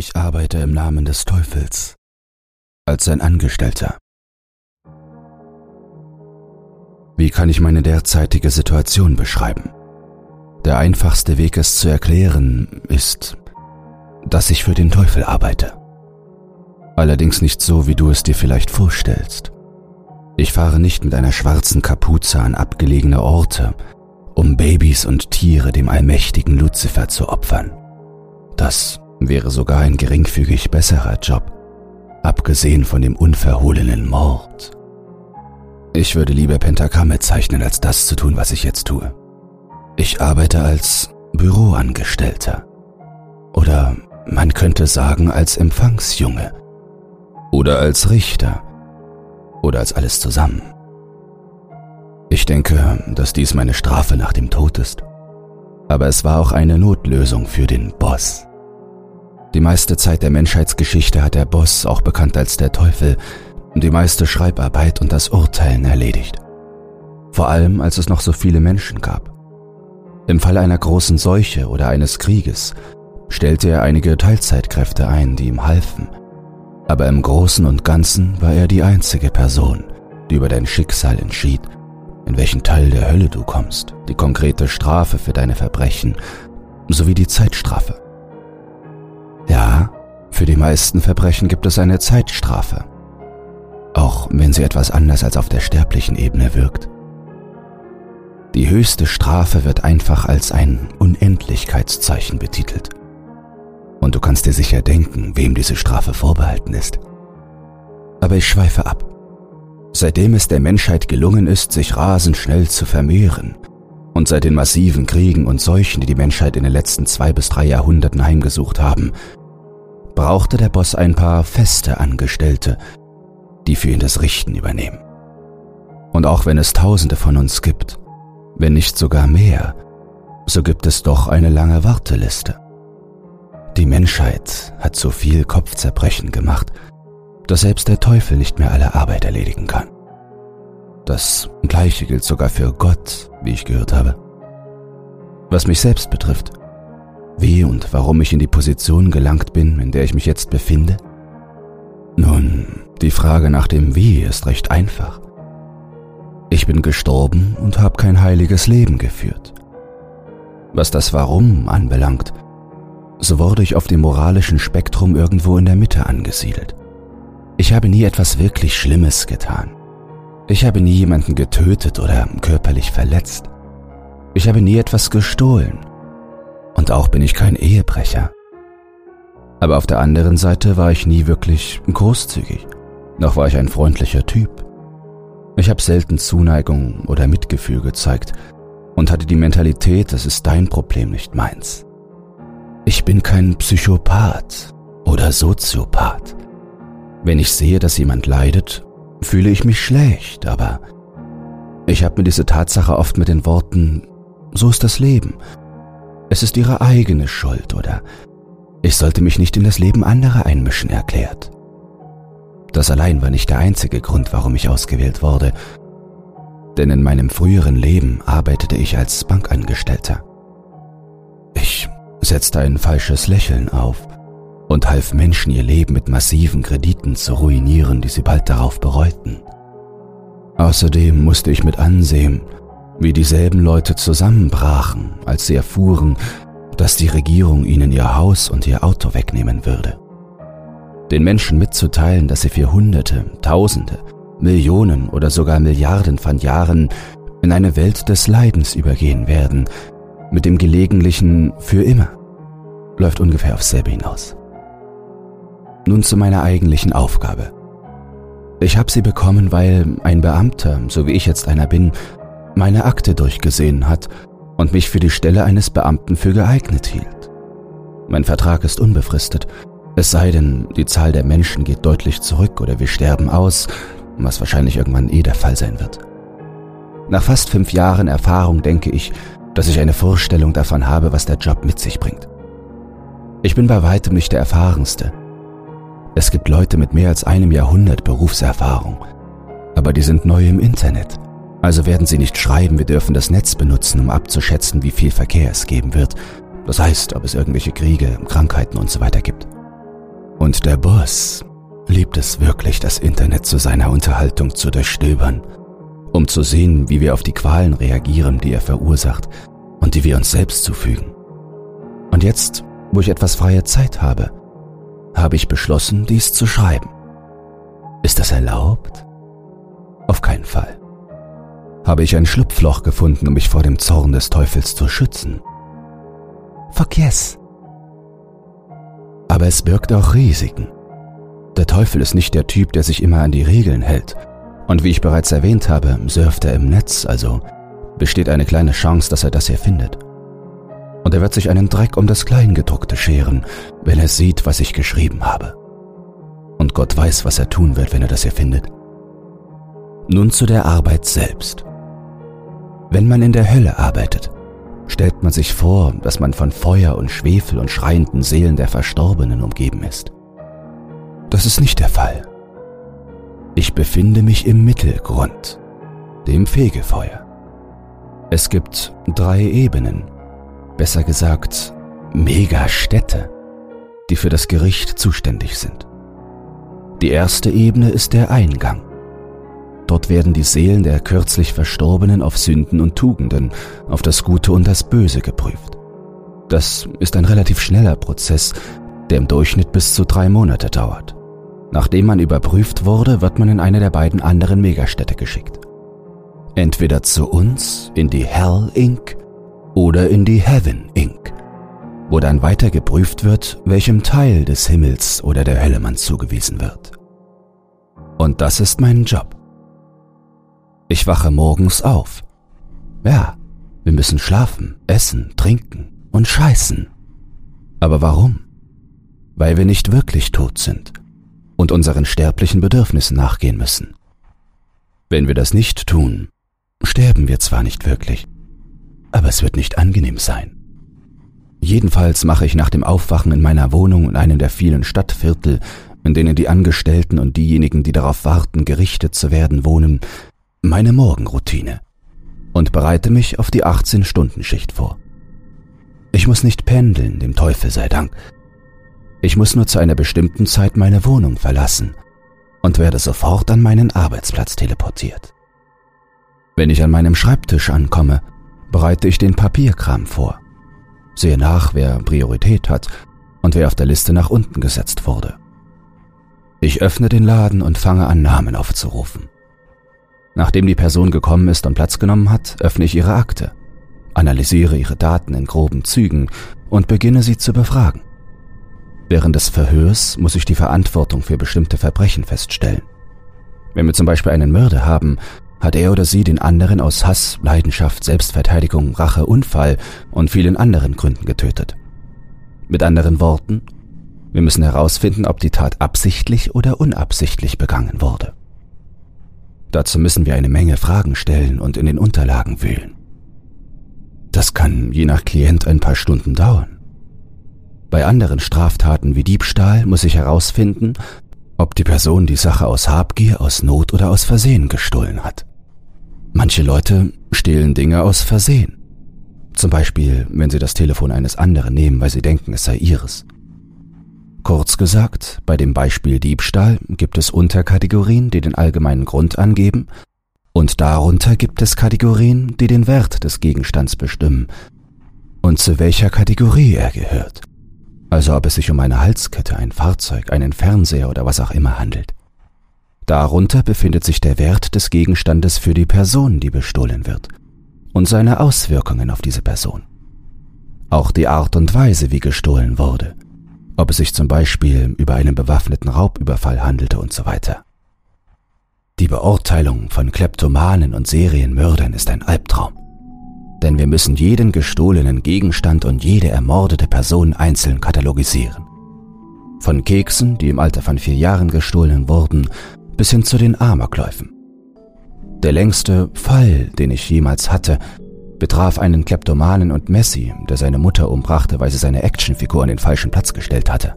Ich arbeite im Namen des Teufels als sein Angestellter. Wie kann ich meine derzeitige Situation beschreiben? Der einfachste Weg, es zu erklären, ist, dass ich für den Teufel arbeite. Allerdings nicht so, wie du es dir vielleicht vorstellst. Ich fahre nicht mit einer schwarzen Kapuze an abgelegene Orte, um Babys und Tiere dem allmächtigen Luzifer zu opfern. Das wäre sogar ein geringfügig besserer Job, abgesehen von dem unverhohlenen Mord. Ich würde lieber Pentagramme zeichnen, als das zu tun, was ich jetzt tue. Ich arbeite als Büroangestellter. Oder man könnte sagen als Empfangsjunge. Oder als Richter. Oder als alles zusammen. Ich denke, dass dies meine Strafe nach dem Tod ist. Aber es war auch eine Notlösung für den Boss. Die meiste Zeit der Menschheitsgeschichte hat der Boss, auch bekannt als der Teufel, die meiste Schreibarbeit und das Urteilen erledigt. Vor allem, als es noch so viele Menschen gab. Im Fall einer großen Seuche oder eines Krieges stellte er einige Teilzeitkräfte ein, die ihm halfen. Aber im Großen und Ganzen war er die einzige Person, die über dein Schicksal entschied in welchen Teil der Hölle du kommst, die konkrete Strafe für deine Verbrechen sowie die Zeitstrafe. Ja, für die meisten Verbrechen gibt es eine Zeitstrafe, auch wenn sie etwas anders als auf der sterblichen Ebene wirkt. Die höchste Strafe wird einfach als ein Unendlichkeitszeichen betitelt. Und du kannst dir sicher denken, wem diese Strafe vorbehalten ist. Aber ich schweife ab. Seitdem es der Menschheit gelungen ist, sich rasend schnell zu vermehren, und seit den massiven Kriegen und Seuchen, die die Menschheit in den letzten zwei bis drei Jahrhunderten heimgesucht haben, brauchte der Boss ein paar feste Angestellte, die für ihn das Richten übernehmen. Und auch wenn es Tausende von uns gibt, wenn nicht sogar mehr, so gibt es doch eine lange Warteliste. Die Menschheit hat so viel Kopfzerbrechen gemacht, dass selbst der Teufel nicht mehr alle Arbeit erledigen kann. Das gleiche gilt sogar für Gott, wie ich gehört habe. Was mich selbst betrifft, wie und warum ich in die Position gelangt bin, in der ich mich jetzt befinde? Nun, die Frage nach dem Wie ist recht einfach. Ich bin gestorben und habe kein heiliges Leben geführt. Was das Warum anbelangt, so wurde ich auf dem moralischen Spektrum irgendwo in der Mitte angesiedelt. Ich habe nie etwas wirklich Schlimmes getan. Ich habe nie jemanden getötet oder körperlich verletzt. Ich habe nie etwas gestohlen. Und auch bin ich kein Ehebrecher. Aber auf der anderen Seite war ich nie wirklich großzügig. Noch war ich ein freundlicher Typ. Ich habe selten Zuneigung oder Mitgefühl gezeigt und hatte die Mentalität, das ist dein Problem, nicht meins. Ich bin kein Psychopath oder Soziopath. Wenn ich sehe, dass jemand leidet, fühle ich mich schlecht, aber ich habe mir diese Tatsache oft mit den Worten, so ist das Leben. Es ist ihre eigene Schuld oder ich sollte mich nicht in das Leben anderer einmischen erklärt. Das allein war nicht der einzige Grund, warum ich ausgewählt wurde, denn in meinem früheren Leben arbeitete ich als Bankangestellter. Ich setzte ein falsches Lächeln auf und half Menschen ihr Leben mit massiven Krediten zu ruinieren, die sie bald darauf bereuten. Außerdem musste ich mit ansehen, wie dieselben Leute zusammenbrachen, als sie erfuhren, dass die Regierung ihnen ihr Haus und ihr Auto wegnehmen würde. Den Menschen mitzuteilen, dass sie für Hunderte, Tausende, Millionen oder sogar Milliarden von Jahren in eine Welt des Leidens übergehen werden, mit dem gelegentlichen für immer, läuft ungefähr aufs selbe hinaus. Nun zu meiner eigentlichen Aufgabe. Ich habe sie bekommen, weil ein Beamter, so wie ich jetzt einer bin, meine Akte durchgesehen hat und mich für die Stelle eines Beamten für geeignet hielt. Mein Vertrag ist unbefristet, es sei denn, die Zahl der Menschen geht deutlich zurück oder wir sterben aus, was wahrscheinlich irgendwann eh der Fall sein wird. Nach fast fünf Jahren Erfahrung denke ich, dass ich eine Vorstellung davon habe, was der Job mit sich bringt. Ich bin bei weitem nicht der Erfahrenste, es gibt Leute mit mehr als einem Jahrhundert Berufserfahrung, aber die sind neu im Internet. Also werden sie nicht schreiben, wir dürfen das Netz benutzen, um abzuschätzen, wie viel Verkehr es geben wird. Das heißt, ob es irgendwelche Kriege, Krankheiten und so weiter gibt. Und der Boss liebt es wirklich, das Internet zu seiner Unterhaltung zu durchstöbern, um zu sehen, wie wir auf die Qualen reagieren, die er verursacht und die wir uns selbst zufügen. Und jetzt, wo ich etwas freie Zeit habe, habe ich beschlossen, dies zu schreiben. Ist das erlaubt? Auf keinen Fall. Habe ich ein Schlupfloch gefunden, um mich vor dem Zorn des Teufels zu schützen? Vergiss. Aber es birgt auch Risiken. Der Teufel ist nicht der Typ, der sich immer an die Regeln hält. Und wie ich bereits erwähnt habe, surft er im Netz, also besteht eine kleine Chance, dass er das hier findet. Und er wird sich einen Dreck um das Kleingedruckte scheren, wenn er sieht, was ich geschrieben habe. Und Gott weiß, was er tun wird, wenn er das hier findet. Nun zu der Arbeit selbst. Wenn man in der Hölle arbeitet, stellt man sich vor, dass man von Feuer und Schwefel und schreienden Seelen der Verstorbenen umgeben ist. Das ist nicht der Fall. Ich befinde mich im Mittelgrund, dem Fegefeuer. Es gibt drei Ebenen, besser gesagt Megastädte, die für das Gericht zuständig sind. Die erste Ebene ist der Eingang. Dort werden die Seelen der kürzlich Verstorbenen auf Sünden und Tugenden, auf das Gute und das Böse geprüft. Das ist ein relativ schneller Prozess, der im Durchschnitt bis zu drei Monate dauert. Nachdem man überprüft wurde, wird man in eine der beiden anderen Megastädte geschickt. Entweder zu uns, in die Hell Inc. oder in die Heaven Inc., wo dann weiter geprüft wird, welchem Teil des Himmels oder der Hölle man zugewiesen wird. Und das ist mein Job. Ich wache morgens auf. Ja, wir müssen schlafen, essen, trinken und scheißen. Aber warum? Weil wir nicht wirklich tot sind und unseren sterblichen Bedürfnissen nachgehen müssen. Wenn wir das nicht tun, sterben wir zwar nicht wirklich, aber es wird nicht angenehm sein. Jedenfalls mache ich nach dem Aufwachen in meiner Wohnung in einem der vielen Stadtviertel, in denen die Angestellten und diejenigen, die darauf warten, gerichtet zu werden, wohnen, meine Morgenroutine und bereite mich auf die 18-Stunden-Schicht vor. Ich muss nicht pendeln, dem Teufel sei Dank, ich muss nur zu einer bestimmten Zeit meine Wohnung verlassen und werde sofort an meinen Arbeitsplatz teleportiert. Wenn ich an meinem Schreibtisch ankomme, bereite ich den Papierkram vor, sehe nach, wer Priorität hat und wer auf der Liste nach unten gesetzt wurde. Ich öffne den Laden und fange an, Namen aufzurufen. Nachdem die Person gekommen ist und Platz genommen hat, öffne ich ihre Akte, analysiere ihre Daten in groben Zügen und beginne sie zu befragen. Während des Verhörs muss ich die Verantwortung für bestimmte Verbrechen feststellen. Wenn wir zum Beispiel einen Mörder haben, hat er oder sie den anderen aus Hass, Leidenschaft, Selbstverteidigung, Rache, Unfall und vielen anderen Gründen getötet. Mit anderen Worten, wir müssen herausfinden, ob die Tat absichtlich oder unabsichtlich begangen wurde. Dazu müssen wir eine Menge Fragen stellen und in den Unterlagen wühlen. Das kann je nach Klient ein paar Stunden dauern. Bei anderen Straftaten wie Diebstahl muss ich herausfinden, ob die Person die Sache aus Habgier, aus Not oder aus Versehen gestohlen hat. Manche Leute stehlen Dinge aus Versehen. Zum Beispiel, wenn sie das Telefon eines anderen nehmen, weil sie denken, es sei ihres. Kurz gesagt, bei dem Beispiel Diebstahl gibt es Unterkategorien, die den allgemeinen Grund angeben, und darunter gibt es Kategorien, die den Wert des Gegenstands bestimmen und zu welcher Kategorie er gehört also ob es sich um eine Halskette, ein Fahrzeug, einen Fernseher oder was auch immer handelt. Darunter befindet sich der Wert des Gegenstandes für die Person, die bestohlen wird, und seine Auswirkungen auf diese Person. Auch die Art und Weise, wie gestohlen wurde, ob es sich zum Beispiel über einen bewaffneten Raubüberfall handelte und so weiter. Die Beurteilung von Kleptomanen und Serienmördern ist ein Albtraum denn wir müssen jeden gestohlenen Gegenstand und jede ermordete Person einzeln katalogisieren. Von Keksen, die im Alter von vier Jahren gestohlen wurden, bis hin zu den Amokläufen. Der längste Fall, den ich jemals hatte, betraf einen Kleptomanen und Messi, der seine Mutter umbrachte, weil sie seine Actionfigur an den falschen Platz gestellt hatte.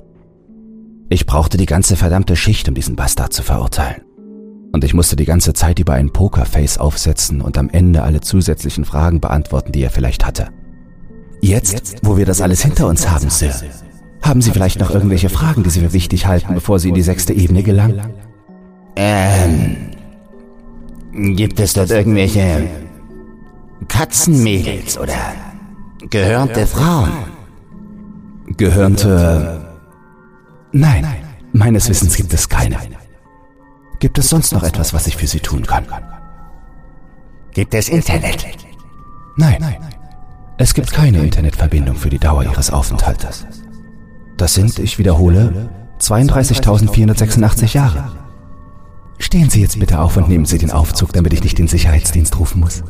Ich brauchte die ganze verdammte Schicht, um diesen Bastard zu verurteilen und ich musste die ganze Zeit über ein Pokerface aufsetzen und am Ende alle zusätzlichen Fragen beantworten, die er vielleicht hatte. Jetzt, wo wir das alles hinter uns haben, Sir, Haben Sie vielleicht noch irgendwelche Fragen, die Sie für wichtig halten, bevor Sie in die sechste Ebene gelangen? Ähm. Gibt es dort irgendwelche Katzenmädels oder gehörnte Frauen? Gehörnte. Nein, meines Wissens gibt es keine. Gibt es sonst noch etwas, was ich für Sie tun kann? Gibt es Internet? Nein, es gibt keine Internetverbindung für die Dauer Ihres Aufenthaltes. Das sind, ich wiederhole, 32.486 Jahre. Stehen Sie jetzt bitte auf und nehmen Sie den Aufzug, damit ich nicht den Sicherheitsdienst rufen muss.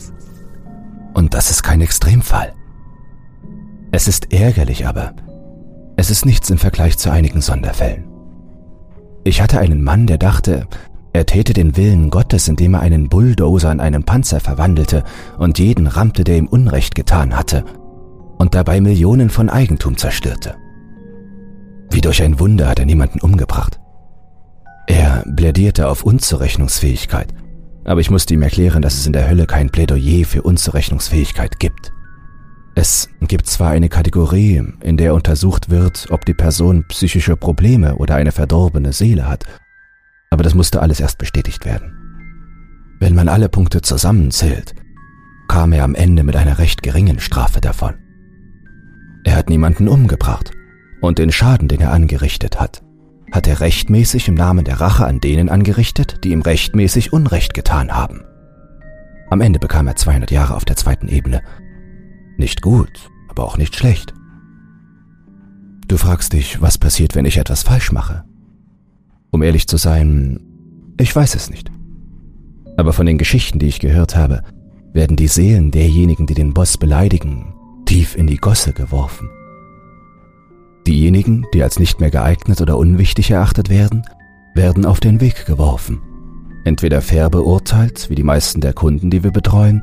Und das ist kein Extremfall. Es ist ärgerlich, aber es ist nichts im Vergleich zu einigen Sonderfällen. Ich hatte einen Mann, der dachte, er täte den Willen Gottes, indem er einen Bulldozer in einen Panzer verwandelte und jeden rammte, der ihm Unrecht getan hatte, und dabei Millionen von Eigentum zerstörte. Wie durch ein Wunder hat er niemanden umgebracht. Er plädierte auf Unzurechnungsfähigkeit, aber ich musste ihm erklären, dass es in der Hölle kein Plädoyer für Unzurechnungsfähigkeit gibt. Es gibt zwar eine Kategorie, in der untersucht wird, ob die Person psychische Probleme oder eine verdorbene Seele hat, aber das musste alles erst bestätigt werden. Wenn man alle Punkte zusammenzählt, kam er am Ende mit einer recht geringen Strafe davon. Er hat niemanden umgebracht und den Schaden, den er angerichtet hat, hat er rechtmäßig im Namen der Rache an denen angerichtet, die ihm rechtmäßig Unrecht getan haben. Am Ende bekam er 200 Jahre auf der zweiten Ebene. Nicht gut, aber auch nicht schlecht. Du fragst dich, was passiert, wenn ich etwas falsch mache? Um ehrlich zu sein, ich weiß es nicht. Aber von den Geschichten, die ich gehört habe, werden die Seelen derjenigen, die den Boss beleidigen, tief in die Gosse geworfen. Diejenigen, die als nicht mehr geeignet oder unwichtig erachtet werden, werden auf den Weg geworfen. Entweder fair beurteilt, wie die meisten der Kunden, die wir betreuen,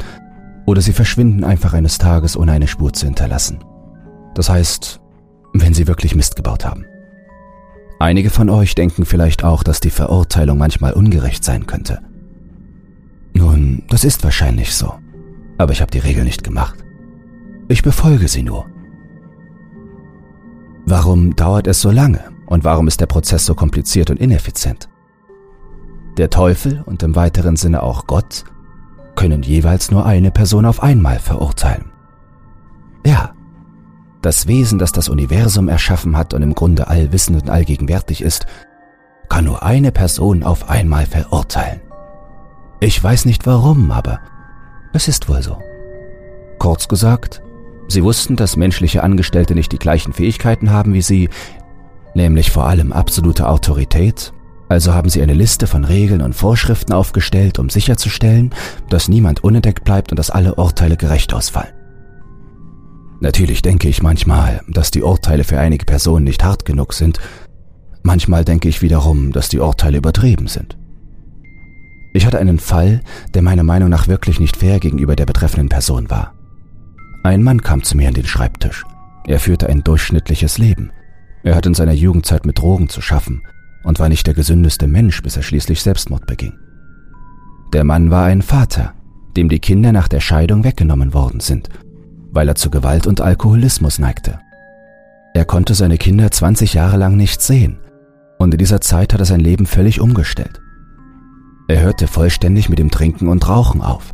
oder sie verschwinden einfach eines Tages, ohne eine Spur zu hinterlassen. Das heißt, wenn sie wirklich Mist gebaut haben. Einige von euch denken vielleicht auch, dass die Verurteilung manchmal ungerecht sein könnte. Nun, das ist wahrscheinlich so, aber ich habe die Regel nicht gemacht. Ich befolge sie nur. Warum dauert es so lange und warum ist der Prozess so kompliziert und ineffizient? Der Teufel und im weiteren Sinne auch Gott können jeweils nur eine Person auf einmal verurteilen. Ja, das Wesen, das das Universum erschaffen hat und im Grunde allwissend und allgegenwärtig ist, kann nur eine Person auf einmal verurteilen. Ich weiß nicht warum, aber es ist wohl so. Kurz gesagt, sie wussten, dass menschliche Angestellte nicht die gleichen Fähigkeiten haben wie sie, nämlich vor allem absolute Autorität, also haben sie eine Liste von Regeln und Vorschriften aufgestellt, um sicherzustellen, dass niemand unentdeckt bleibt und dass alle Urteile gerecht ausfallen. Natürlich denke ich manchmal, dass die Urteile für einige Personen nicht hart genug sind. Manchmal denke ich wiederum, dass die Urteile übertrieben sind. Ich hatte einen Fall, der meiner Meinung nach wirklich nicht fair gegenüber der betreffenden Person war. Ein Mann kam zu mir an den Schreibtisch. Er führte ein durchschnittliches Leben. Er hatte in seiner Jugendzeit mit Drogen zu schaffen und war nicht der gesündeste Mensch, bis er schließlich Selbstmord beging. Der Mann war ein Vater, dem die Kinder nach der Scheidung weggenommen worden sind weil er zu Gewalt und Alkoholismus neigte. Er konnte seine Kinder 20 Jahre lang nicht sehen und in dieser Zeit hat er sein Leben völlig umgestellt. Er hörte vollständig mit dem Trinken und Rauchen auf,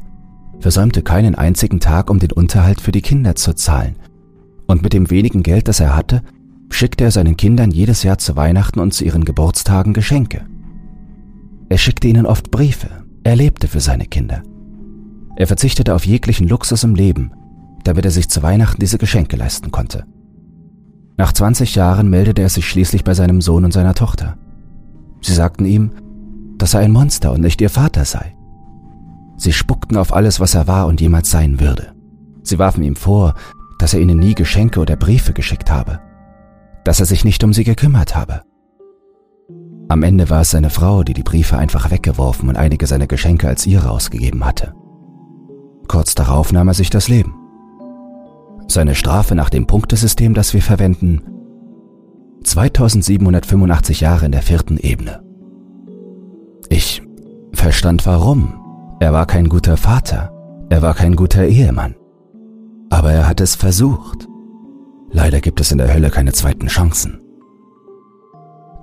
versäumte keinen einzigen Tag, um den Unterhalt für die Kinder zu zahlen und mit dem wenigen Geld, das er hatte, schickte er seinen Kindern jedes Jahr zu Weihnachten und zu ihren Geburtstagen Geschenke. Er schickte ihnen oft Briefe, er lebte für seine Kinder. Er verzichtete auf jeglichen Luxus im Leben damit er sich zu Weihnachten diese Geschenke leisten konnte. Nach 20 Jahren meldete er sich schließlich bei seinem Sohn und seiner Tochter. Sie sagten ihm, dass er ein Monster und nicht ihr Vater sei. Sie spuckten auf alles, was er war und jemals sein würde. Sie warfen ihm vor, dass er ihnen nie Geschenke oder Briefe geschickt habe, dass er sich nicht um sie gekümmert habe. Am Ende war es seine Frau, die die Briefe einfach weggeworfen und einige seiner Geschenke als ihre ausgegeben hatte. Kurz darauf nahm er sich das Leben. Seine Strafe nach dem Punktesystem, das wir verwenden, 2785 Jahre in der vierten Ebene. Ich verstand warum. Er war kein guter Vater, er war kein guter Ehemann. Aber er hat es versucht. Leider gibt es in der Hölle keine zweiten Chancen.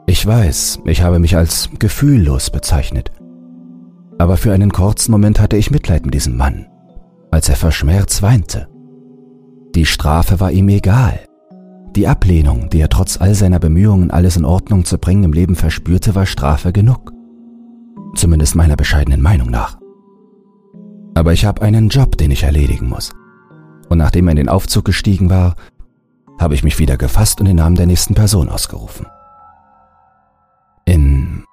Ich weiß, ich habe mich als gefühllos bezeichnet. Aber für einen kurzen Moment hatte ich Mitleid mit diesem Mann, als er verschmerzt weinte. Die Strafe war ihm egal. Die Ablehnung, die er trotz all seiner Bemühungen, alles in Ordnung zu bringen, im Leben verspürte, war Strafe genug. Zumindest meiner bescheidenen Meinung nach. Aber ich habe einen Job, den ich erledigen muss. Und nachdem er in den Aufzug gestiegen war, habe ich mich wieder gefasst und den Namen der nächsten Person ausgerufen. In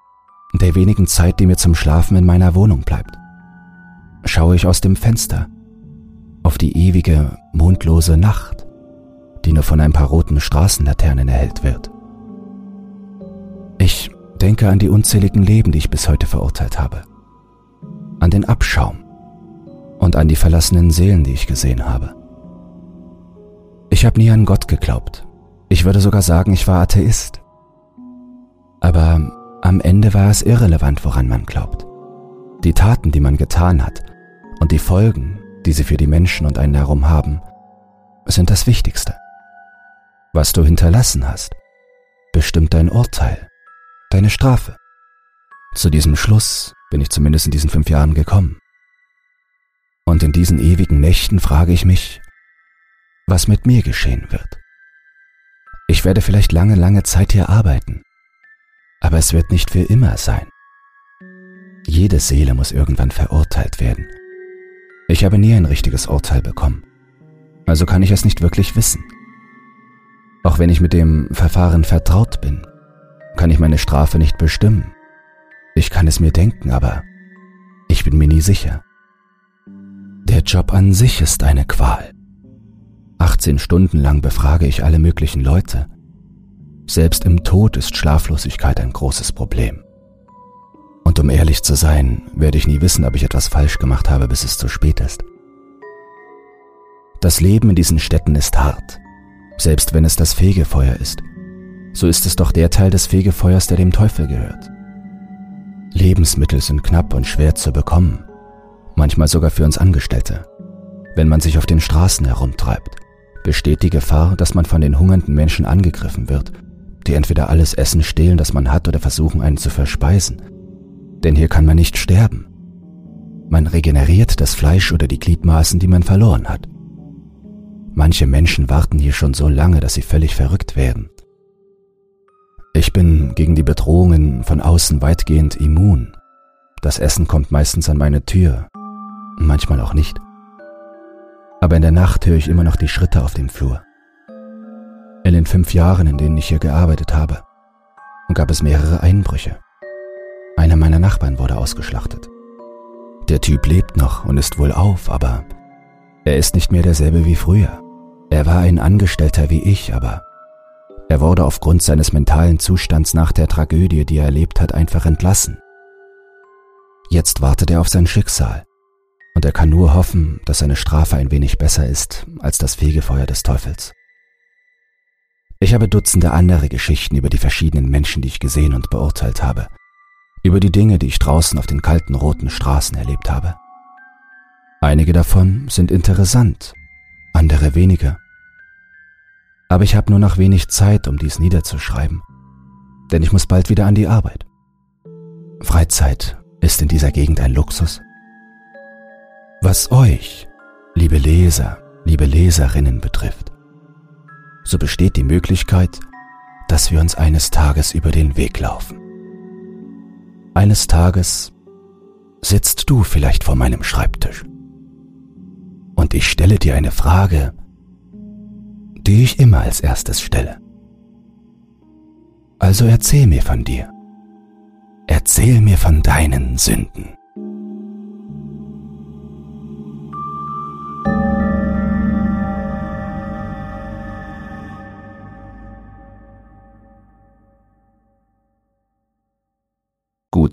der wenigen Zeit, die mir zum Schlafen in meiner Wohnung bleibt, schaue ich aus dem Fenster auf die ewige, mondlose Nacht, die nur von ein paar roten Straßenlaternen erhellt wird. Ich denke an die unzähligen Leben, die ich bis heute verurteilt habe, an den Abschaum und an die verlassenen Seelen, die ich gesehen habe. Ich habe nie an Gott geglaubt. Ich würde sogar sagen, ich war Atheist. Aber am Ende war es irrelevant, woran man glaubt. Die Taten, die man getan hat und die Folgen, die sie für die Menschen und einen herum haben, sind das Wichtigste. Was du hinterlassen hast, bestimmt dein Urteil, deine Strafe. Zu diesem Schluss bin ich zumindest in diesen fünf Jahren gekommen. Und in diesen ewigen Nächten frage ich mich, was mit mir geschehen wird. Ich werde vielleicht lange, lange Zeit hier arbeiten, aber es wird nicht für immer sein. Jede Seele muss irgendwann verurteilt werden. Ich habe nie ein richtiges Urteil bekommen, also kann ich es nicht wirklich wissen. Auch wenn ich mit dem Verfahren vertraut bin, kann ich meine Strafe nicht bestimmen. Ich kann es mir denken, aber ich bin mir nie sicher. Der Job an sich ist eine Qual. 18 Stunden lang befrage ich alle möglichen Leute. Selbst im Tod ist Schlaflosigkeit ein großes Problem. Und um ehrlich zu sein, werde ich nie wissen, ob ich etwas falsch gemacht habe, bis es zu spät ist. Das Leben in diesen Städten ist hart, selbst wenn es das Fegefeuer ist. So ist es doch der Teil des Fegefeuers, der dem Teufel gehört. Lebensmittel sind knapp und schwer zu bekommen, manchmal sogar für uns Angestellte, wenn man sich auf den Straßen herumtreibt besteht die Gefahr, dass man von den hungernden Menschen angegriffen wird, die entweder alles Essen stehlen, das man hat, oder versuchen, einen zu verspeisen. Denn hier kann man nicht sterben. Man regeneriert das Fleisch oder die Gliedmaßen, die man verloren hat. Manche Menschen warten hier schon so lange, dass sie völlig verrückt werden. Ich bin gegen die Bedrohungen von außen weitgehend immun. Das Essen kommt meistens an meine Tür, manchmal auch nicht aber in der Nacht höre ich immer noch die Schritte auf dem Flur. In den fünf Jahren, in denen ich hier gearbeitet habe, gab es mehrere Einbrüche. Einer meiner Nachbarn wurde ausgeschlachtet. Der Typ lebt noch und ist wohl auf, aber er ist nicht mehr derselbe wie früher. Er war ein Angestellter wie ich, aber er wurde aufgrund seines mentalen Zustands nach der Tragödie, die er erlebt hat, einfach entlassen. Jetzt wartet er auf sein Schicksal und er kann nur hoffen, dass seine Strafe ein wenig besser ist als das Fegefeuer des Teufels. Ich habe Dutzende andere Geschichten über die verschiedenen Menschen, die ich gesehen und beurteilt habe, über die Dinge, die ich draußen auf den kalten roten Straßen erlebt habe. Einige davon sind interessant, andere weniger. Aber ich habe nur noch wenig Zeit, um dies niederzuschreiben, denn ich muss bald wieder an die Arbeit. Freizeit ist in dieser Gegend ein Luxus. Was euch, liebe Leser, liebe Leserinnen betrifft, so besteht die Möglichkeit, dass wir uns eines Tages über den Weg laufen. Eines Tages sitzt du vielleicht vor meinem Schreibtisch und ich stelle dir eine Frage, die ich immer als erstes stelle. Also erzähl mir von dir. Erzähl mir von deinen Sünden.